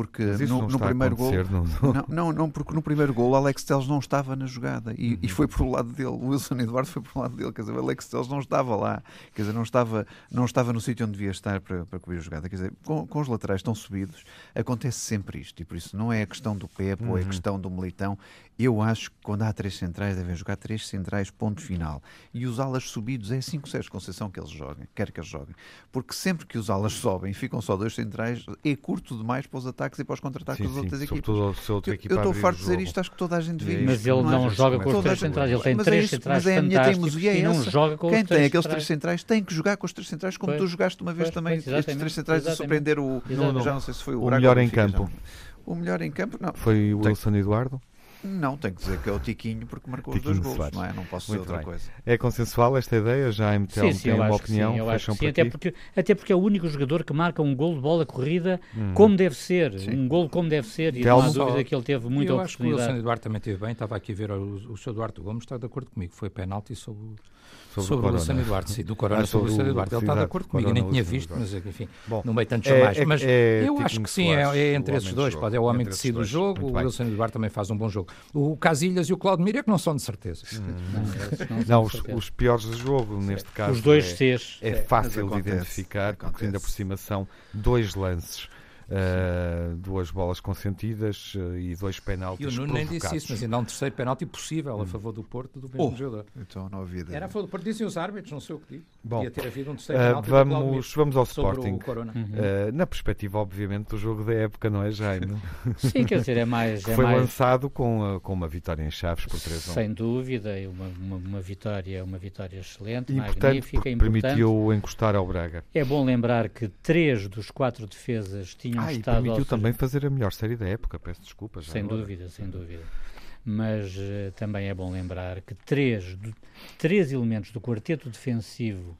porque no, no primeiro gol não, não, não, porque no primeiro gol Alex Telles não estava na jogada e, uhum. e foi para o lado dele, o Wilson Eduardo foi para o lado dele, quer dizer, o Alex Telles não estava lá, quer dizer, não estava, não estava no sítio onde devia estar para, para cobrir a jogada, quer dizer, com, com os laterais tão subidos, acontece sempre isto, e por isso não é a questão do Pepe uhum. ou é a uhum. questão do Militão, eu acho que quando há três centrais devem jogar três centrais, ponto final. E os alas subidos é assim que o Sérgio Conceição que eles joguem, quer que eles joguem. Porque sempre que os alas sobem e ficam só dois centrais, é curto demais para os ataques e para os contra-ataques das outras equipas. Eu estou farto de dizer isto, acho que toda a gente vê isto. Mas ele não, joga com os três centrais, ele tem mas três é centrais mas é a minha teimosia é não joga com Quem tem aqueles três centrais tem que jogar com os três centrais, como tu jogaste uma vez também, estes três centrais a surpreender o... Já não sei se foi o O melhor em campo. O melhor em campo, não. Foi o Wilson Eduardo? Não, tenho que dizer que é o Tiquinho porque marcou Tiquinho os dois gols, não é? Não posso Muito dizer outra bem. coisa. É consensual esta ideia? Já a MTL sim, tem uma opinião? Sim, eu acho sim, até porque, até porque é o único jogador que marca um gol de bola corrida hum. como deve ser, sim. um gol como deve ser, e Telmo. não há dúvida que ele teve muita eu oportunidade. Eu acho que o Wilson Eduardo também esteve bem, estava aqui a ver o, o Sr. Duarte Gomes, está de acordo comigo, foi penalti sobre Sobre, sobre o, Luciano Eduardo, sim, do Corona ah, sobre o Luciano Eduardo. Ele está de acordo comigo, eu nem tinha visto, mas enfim, Bom, no meio tantos é, mais. É, mas é, eu acho que sim, é, é entre esses dois. Pode, é o homem que decide o jogo, o Luciano Eduardo também faz um bom jogo. O Casilhas e o Claudemir é que não são de certeza. Hum. Não, não os, os, piores de jogo, neste caso. Os dois Cs. É, fácil de identificar, porque ainda por cima são dois lances Uh, duas bolas consentidas uh, e dois penaltis. E o Nuno nem disse isso, mas ainda há um terceiro penalti possível hum. a favor do Porto do mesmo oh, jogador. Então não havia. Era a favor do Porto, dizem os árbitros, não sei o que digo. Bom, Ia ter havido um uh, penalti. Vamos, vamos ao Sporting. Uhum. na perspectiva, obviamente, do jogo da época, não é, Jaime? Sim, quer dizer, é mais. É Foi mais... lançado com, com uma vitória em Chaves por 3 1 Sem dúvida, uma, uma, uma, vitória, uma vitória excelente, importante, magnífica, importante. Permitiu encostar ao Braga. É bom lembrar que três dos quatro defesas tinham ah, estado. ao também fazer a melhor série da época, peço desculpas. Sem agora. dúvida, sem dúvida. Mas uh, também é bom lembrar que três, três elementos do quarteto defensivo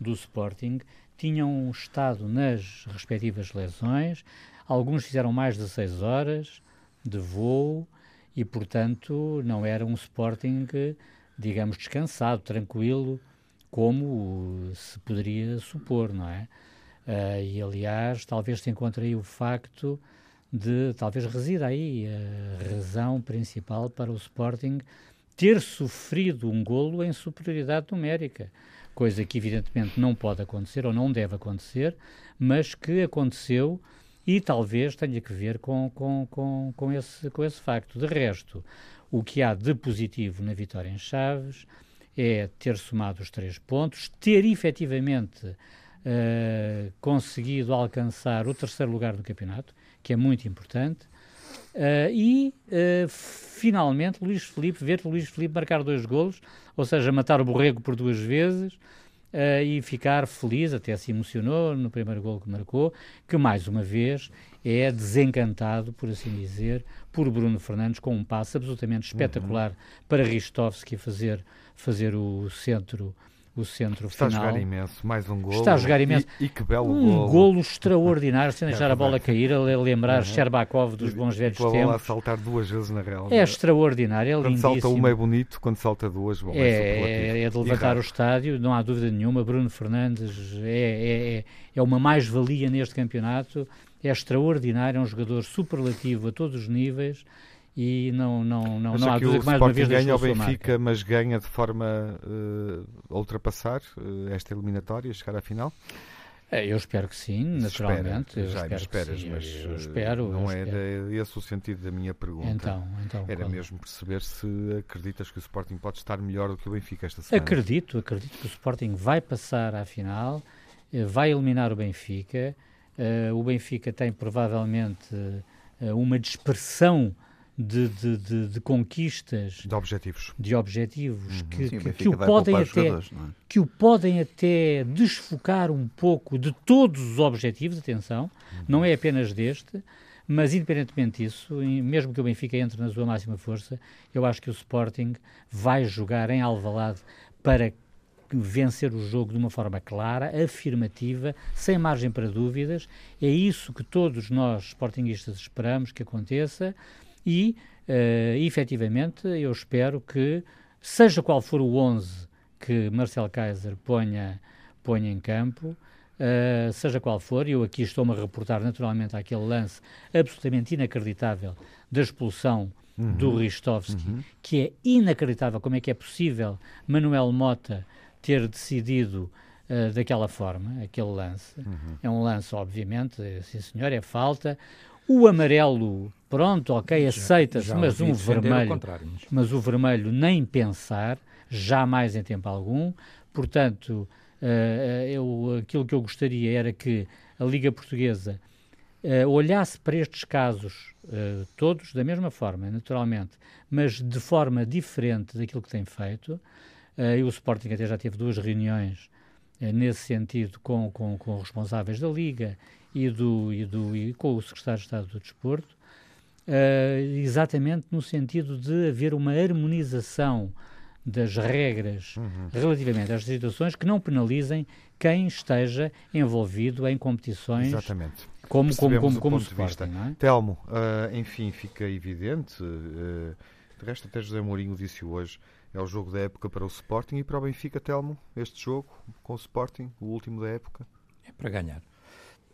do Sporting tinham estado nas respectivas lesões, alguns fizeram mais de seis horas de voo e, portanto, não era um Sporting, digamos, descansado, tranquilo, como se poderia supor, não é? Uh, e, aliás, talvez se encontre aí o facto de, talvez resida aí a razão principal para o Sporting ter sofrido um golo em superioridade numérica, coisa que evidentemente não pode acontecer ou não deve acontecer, mas que aconteceu e talvez tenha que ver com, com, com, com, esse, com esse facto. De resto, o que há de positivo na vitória em Chaves é ter somado os três pontos, ter efetivamente uh, conseguido alcançar o terceiro lugar do campeonato, que é muito importante, uh, e uh, finalmente Luís Felipe, ver Luís Felipe marcar dois golos, ou seja, matar o Borrego por duas vezes, Uh, e ficar feliz, até se emocionou no primeiro gol que marcou, que mais uma vez é desencantado, por assim dizer, por Bruno Fernandes, com um passo absolutamente espetacular uhum. para Ristovski fazer, fazer o centro o centro Está final. Está a jogar imenso, mais um gol. Está a jogar imenso. E, e que belo um golo. golo extraordinário, sem deixar é a bola cair, a lembrar uhum. Sherbakov dos bons velhos tempos. a bola a saltar duas vezes na real. É extraordinário, é quando lindíssimo. Quando salta uma é bonito, quando salta duas, bom, é, é, é de levantar o estádio, não há dúvida nenhuma. Bruno Fernandes é, é, é, é uma mais-valia neste campeonato, é extraordinário, é um jogador superlativo a todos os níveis e não, não, não, não há dúvida que mais uma vez ganha o Benfica, mas ganha de forma uh, a ultrapassar uh, esta eliminatória, chegar à final? É, eu espero que sim, naturalmente. Espera, já me esperas, mas eu eh, espero. Não eu era espero. esse o sentido da minha pergunta. Então, então, era qual? mesmo perceber se acreditas que o Sporting pode estar melhor do que o Benfica esta semana. Acredito, acredito que o Sporting vai passar à final, vai eliminar o Benfica. Uh, o Benfica tem provavelmente uma dispersão de, de, de, de, conquistas de objetivos, de objetivos uhum. que, Sim, que, que, o podem até, é? que o podem até desfocar um pouco de todos os objetivos, atenção, uhum. não é apenas deste, Mas, independentemente disso, mesmo que o Benfica entre na sua máxima força, eu acho que o Sporting vai jogar em Alvalade para vencer o jogo de uma forma clara, afirmativa, sem margem para dúvidas. É isso que todos nós, sportinguistas, esperamos que aconteça e, uh, efetivamente, eu espero que, seja qual for o 11 que Marcel Kaiser ponha, ponha em campo, uh, seja qual for, eu aqui estou-me a reportar naturalmente àquele lance absolutamente inacreditável da expulsão uhum. do Ristovski, uhum. que é inacreditável como é que é possível Manuel Mota ter decidido uh, daquela forma, aquele lance. Uhum. É um lance, obviamente, sim senhor, é falta. O amarelo, pronto, ok, aceita-se, mas um vermelho, mas o vermelho nem pensar, jamais em tempo algum. Portanto, uh, eu, aquilo que eu gostaria era que a Liga Portuguesa uh, olhasse para estes casos, todos da mesma forma, naturalmente, mas de forma diferente daquilo que tem feito, Uh, e o Sporting até já teve duas reuniões nesse sentido com, com, com responsáveis da Liga e, do, e, do, e com o Secretário de Estado do Desporto, uh, exatamente no sentido de haver uma harmonização das regras uhum. relativamente às situações que não penalizem quem esteja envolvido em competições Exatamente. como, como, como, como o Sporting. É? Telmo, uh, enfim, fica evidente, uh, de resto até José Mourinho disse hoje, é o jogo da época para o Sporting e para o Benfica, Telmo, este jogo com o Sporting, o último da época. É para ganhar.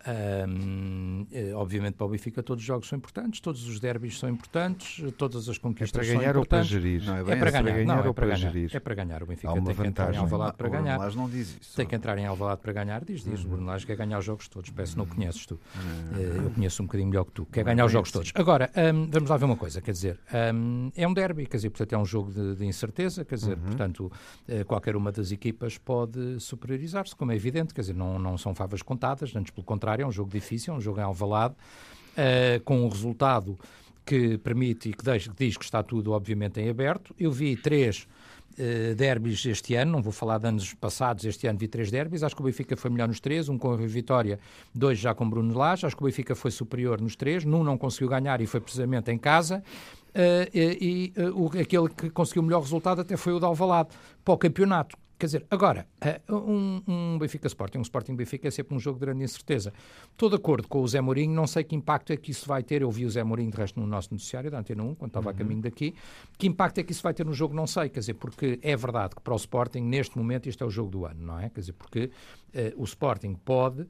Um, eh, obviamente para o Benfica todos os jogos são importantes, todos os derbys são importantes, todas as conquistas é para ganhar ou para gerir? Não, é, é para ganhar, é não, é para ganhar. Gerir. É para ganhar. O Benfica tem que entrar em Alvalade para ganhar. O não diz isso. Tem que entrar em Alvalade para ganhar, diz, diz. Uhum. O Bruno Lage quer ganhar os jogos todos. Peço, não conheces tu. Uhum. Eu conheço um bocadinho melhor que tu. Quer ganhar os jogos todos. Agora, um, vamos lá ver uma coisa. Quer dizer, um, é um derby, quer dizer, portanto é um jogo de, de incerteza. Quer dizer, uhum. portanto, eh, qualquer uma das equipas pode superiorizar-se, como é evidente. Quer dizer, não, não são favas contadas, antes pelo contrário, é um jogo difícil um jogo em Alvalade, uh, com um resultado que permite e que, diz, que diz que está tudo, obviamente, em aberto. Eu vi três uh, derbys este ano, não vou falar de anos passados, este ano vi três derbys. Acho que o Benfica foi melhor nos três, um com a Vitória, dois já com Bruno Lage. Acho que o Benfica foi superior nos três, num não conseguiu ganhar e foi precisamente em casa. Uh, e, e uh, o, aquele que conseguiu o melhor resultado até foi o de Alvalade para o campeonato. Quer dizer, agora, eh, um, um Benfica Sporting, um Sporting Benfica é sempre um jogo de grande incerteza. Estou de acordo com o Zé Mourinho, não sei que impacto é que isso vai ter. Eu vi o Zé Mourinho, de resto, no nosso noticiário da Antena 1, quando estava uhum. a caminho daqui. Que impacto é que isso vai ter no jogo? Não sei. Quer dizer, porque é verdade que para o Sporting, neste momento, isto é o jogo do ano, não é? Quer dizer, porque uh, o Sporting pode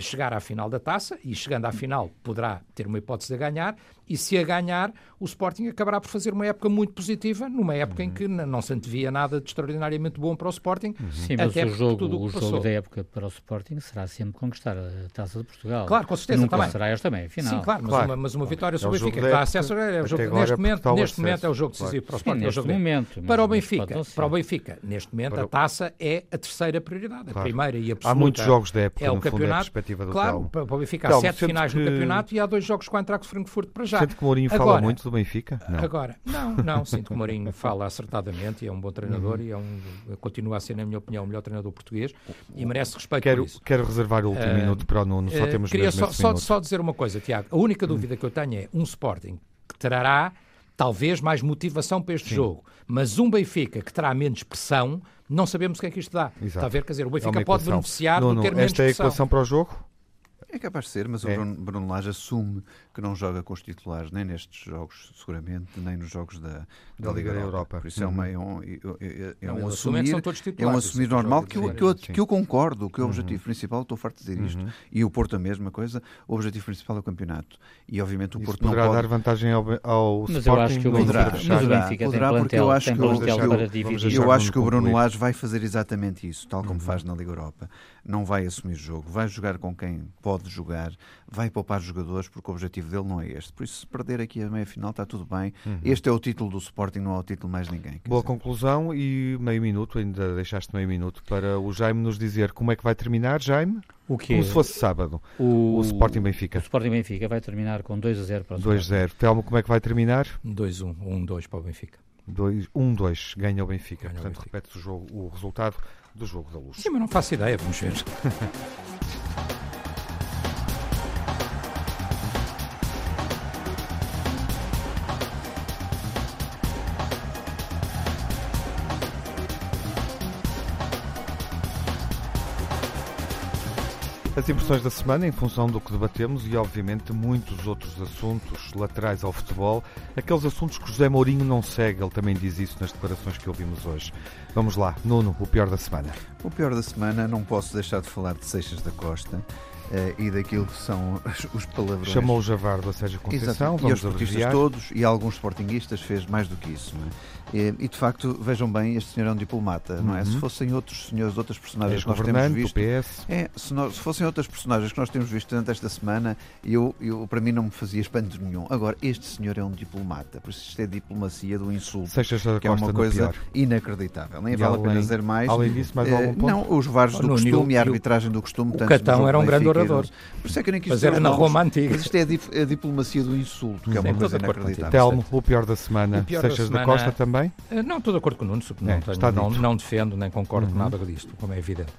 chegar à final da taça e chegando à final poderá ter uma hipótese de ganhar. E se a ganhar o Sporting acabará por fazer uma época muito positiva numa época uhum. em que não se antevia nada de extraordinariamente bom para o Sporting uhum. Sim, mas o jogo, o jogo da época para o Sporting será sempre conquistar a Taça de Portugal. Claro, com certeza, nunca também. será esta também, afinal sim, claro, claro. Mas, uma, mas uma vitória sobre o é Benfica. que dá acesso é o jogo, neste, momento, neste momento é o jogo decisivo para o Sporting sim, neste é o jogo momento, para o Benfica, para o Benfica neste momento a taça é a terceira prioridade a primeira e absoluta há muitos jogos da época é o campeonato, claro, para o Benfica há sete finais no campeonato e há dois jogos com o Eintracht Frankfurt para já. Sente que Mourinho fala muito do Benfica? Não. Agora, não, não, sinto que Mourinho fala acertadamente e é um bom treinador uhum. e é um, continua a ser, na minha opinião, o melhor treinador português e merece respeito quero. Quero reservar o último uh, minuto para o Nuno, só uh, temos Queria só, só, só, dizer uma coisa, Tiago. A única dúvida que eu tenho é um Sporting que trará talvez mais motivação para este Sim. jogo, mas um Benfica que terá menos pressão, não sabemos o que é que isto dá. Exato. Está a ver? Quer dizer, o Benfica é pode beneficiar Nuno, de ter menos. Esta é a equação para o jogo? É capaz de ser, mas é. o Bruno, Bruno Lage assume que não joga com os titulares nem nestes jogos, seguramente, nem nos jogos da, da, da Liga da Europa. Por isso uhum. é, uma, é, um, é, é um assumir, é um assumir normal que eu, que, eu, que eu concordo, que o uhum. objetivo uhum. principal, estou farto de dizer isto, uhum. e o Porto a mesma coisa, o objetivo principal é o campeonato. E obviamente o Isso Porto não poderá pode... dar vantagem ao, ao mas Sporting. Eu acho que o poderá, mas o Benfica poderá, tem porque eu acho que, eu, eu acho que o Bruno Lage vai fazer exatamente isso, tal como uhum. faz na Liga Europa. Não vai assumir jogo, vai jogar com quem pode jogar, vai poupar jogadores porque o objetivo dele não é este. Por isso, se perder aqui a meia-final, está tudo bem. Uhum. Este é o título do Sporting, não é o título mais ninguém. Boa dizer. conclusão e meio minuto, ainda deixaste meio minuto para o Jaime nos dizer como é que vai terminar, Jaime? O quê? Como se fosse sábado. O, o Sporting Benfica. O Sporting Benfica vai terminar com 2 a 0 para o 2 a 0. Telmo, como é que vai terminar? 2 a 1. 1 2 para o Benfica. 1-2, ganha o Benfica. Ganha Portanto, repete o, jogo, o resultado do jogo da luz. Sim, mas não faço ideia, vamos ver. As impressões da semana, em função do que debatemos e, obviamente, muitos outros assuntos laterais ao futebol, aqueles assuntos que José Mourinho não segue, ele também diz isso nas declarações que ouvimos hoje. Vamos lá, Nuno, o pior da semana. O pior da semana, não posso deixar de falar de Seixas da Costa. Uh, e daquilo que são os palavrões. Chamou o Javardo a Sérgio Conceição, e os todos e alguns sportinguistas fez mais do que isso. É? E, e, de facto, vejam bem, este senhor é um diplomata, uhum. não é? Se uhum. fossem outros senhores, outras personagens é que nós temos visto. PS. É, se, nós, se, fossem outras personagens que nós temos visto durante esta semana, eu, eu, para mim não me fazia espanto nenhum. Agora, este senhor é um diplomata, por isso isto é diplomacia do insulto, que é uma coisa inacreditável. Nem e vale além, a pena dizer mais. Além disso, mais uh, algum ponto? Não, os varos oh, do costume e a arbitragem do costume. O Catão era um grande orador. Por isso é que eu nem quis Mas era na Roma Antiga. Isto é a, diplomacia do insulto, que é uma coisa inacreditável. Telmo, o pior da semana. Pior Seixas da, semana, da Costa também? Eh, não, estou de acordo com o Nuno, não, é, tenho, não, não, defendo nem concordo com uhum. nada disto, como é evidente.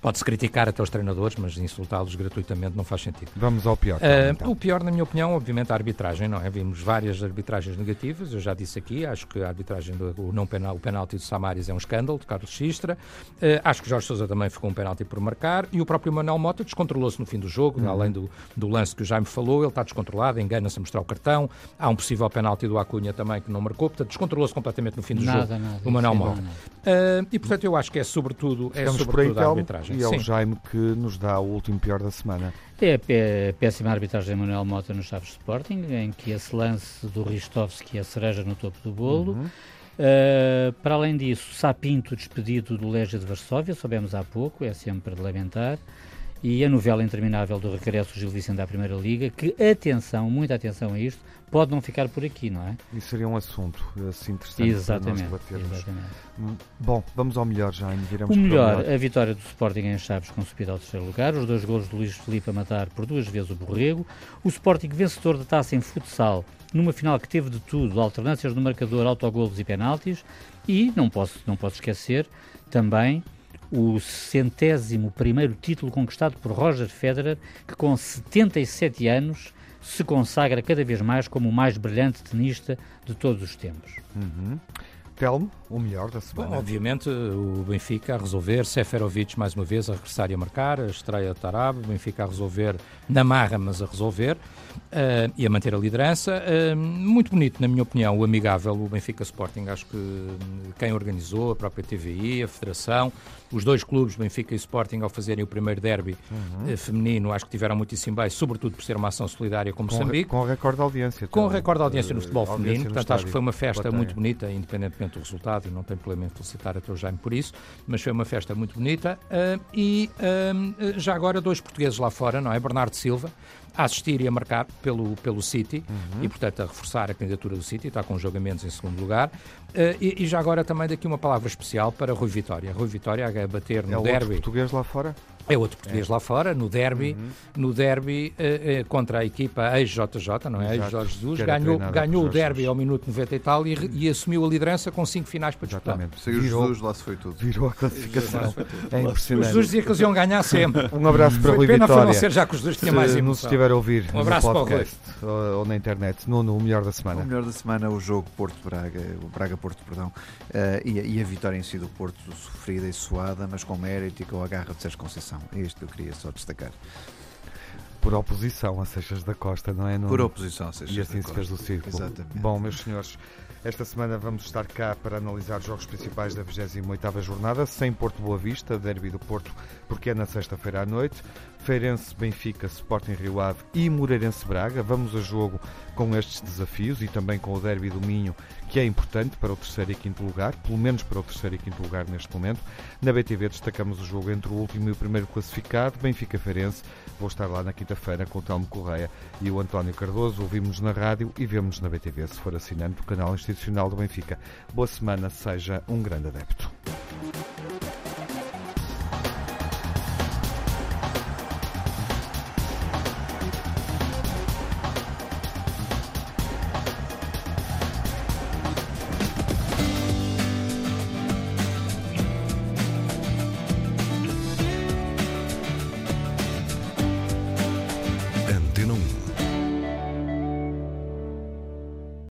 Pode-se criticar até os treinadores, mas insultá-los gratuitamente não faz sentido. Vamos ao pior. Uh, então. O pior, na minha opinião, obviamente, a arbitragem, não é? Vimos várias arbitragens negativas, eu já disse aqui, acho que a arbitragem do o não penal, o penalti do Samaris é um escândalo, de Carlos Xistra. Uh, acho que Jorge Sousa também ficou um penalti por marcar e o próprio Manuel Mota descontrolou-se no fim do jogo, uhum. além do, do lance que o Jaime falou, ele está descontrolado, engana-se a mostrar o cartão. Há um possível penalti do Acunha também que não marcou, portanto, descontrolou-se completamente no fim do nada, jogo nada, o Manuel Mota. Uh, e, portanto, eu acho que é sobretudo, é sobretudo a arbitragem. E é o Jaime que nos dá o último pior da semana. É a péssima arbitragem de Manuel Mota no Chaves Sporting, em que esse lance do Ristovski é a cereja no topo do bolo. Uhum. Uh, para além disso, Sapinto despedido do Legia de Varsóvia, soubemos há pouco, é sempre de lamentar. E a novela interminável do regresso do Gil Vicente à Primeira Liga, que, atenção, muita atenção a isto, pode não ficar por aqui, não é? Isso seria um assunto assim interessante exatamente, para nós debatermos. Exatamente. Hum, bom, vamos ao melhor já, viramos O melhor, a vitória do Sporting em Chaves com subida ao terceiro lugar, os dois golos de Luís Felipe a matar por duas vezes o Borrego, o Sporting vencedor da taça em futsal, numa final que teve de tudo, alternâncias no marcador, autogolos e penaltis, e, não posso, não posso esquecer, também o centésimo primeiro título conquistado por Roger Federer, que com 77 anos se consagra cada vez mais como o mais brilhante tenista de todos os tempos. Uhum. Telmo, o melhor da semana. Bom, obviamente, o Benfica a resolver, Seferovic mais uma vez a regressar e a marcar, a estreia Tarab, o Benfica a resolver na marra, mas a resolver, uh, e a manter a liderança. Uh, muito bonito, na minha opinião, o amigável, o Benfica Sporting. Acho que quem organizou, a própria TVI, a Federação, os dois clubes, Benfica e Sporting, ao fazerem o primeiro derby uhum. uh, feminino, acho que tiveram muitíssimo bem, sobretudo por ser uma ação solidária com Moçambique. Com, com recorde de audiência. Com recorde de audiência no futebol feminino, portanto acho que foi uma festa muito bonita, independentemente do resultado, e não tem problema em felicitar até o Jaime por isso, mas foi uma festa muito bonita. e já agora dois portugueses lá fora, não é? Bernardo Silva, a assistir e a marcar pelo, pelo City uhum. e, portanto, a reforçar a candidatura do City, está com jogamentos em segundo lugar. Uh, e, e, já agora também daqui uma palavra especial para Rui Vitória. Rui Vitória a bater no é derby. português lá fora? É outro português é. lá fora, no derby, uhum. no derby uh, uh, contra a equipa ex-JJ, não é? Ex-Jorge Jesus, ganhou, ganhou o derby ao minuto 90 e tal e, e, assumiu a liderança com cinco finais para disputar. Exatamente. Sem o Jesus, lá se foi tudo. Virou a classificação. É impressionante. O Jesus dizia que eles iam ganhar sempre. um abraço para o Rui pena Vitória. Foi não ser já que os dois tinham mais emoção. nos estiver a ouvir um abraço no podcast ou, ou, na internet. Nuno, o melhor da semana. O melhor da semana o jogo Porto-Braga, o Braga-Porto, perdão, uh, e, e, a vitória em si do Porto sofrida e suada, mas com mérito e com a garra de Sérgio Conceição. É isto que eu queria só destacar. Por oposição a Seixas da Costa, não é? Nuno? Por oposição a Seixas E assim se fez do círculo. Exatamente. Bom, meus senhores, esta semana vamos estar cá para analisar os jogos principais da 28ª jornada, sem Porto Boa Vista, derby do Porto, porque é na sexta-feira à noite. Feirense, Benfica, Sporting Rio Ave e Moreirense Braga. Vamos a jogo com estes desafios e também com o derby do Minho, que é importante para o terceiro e quinto lugar, pelo menos para o terceiro e quinto lugar neste momento. Na BTV destacamos o jogo entre o último e o primeiro classificado, Benfica Feirense. Vou estar lá na quinta-feira com o Telmo Correia e o António Cardoso. Ouvimos na rádio e vemos na BTV, se for assinante do canal institucional do Benfica. Boa semana, seja um grande adepto.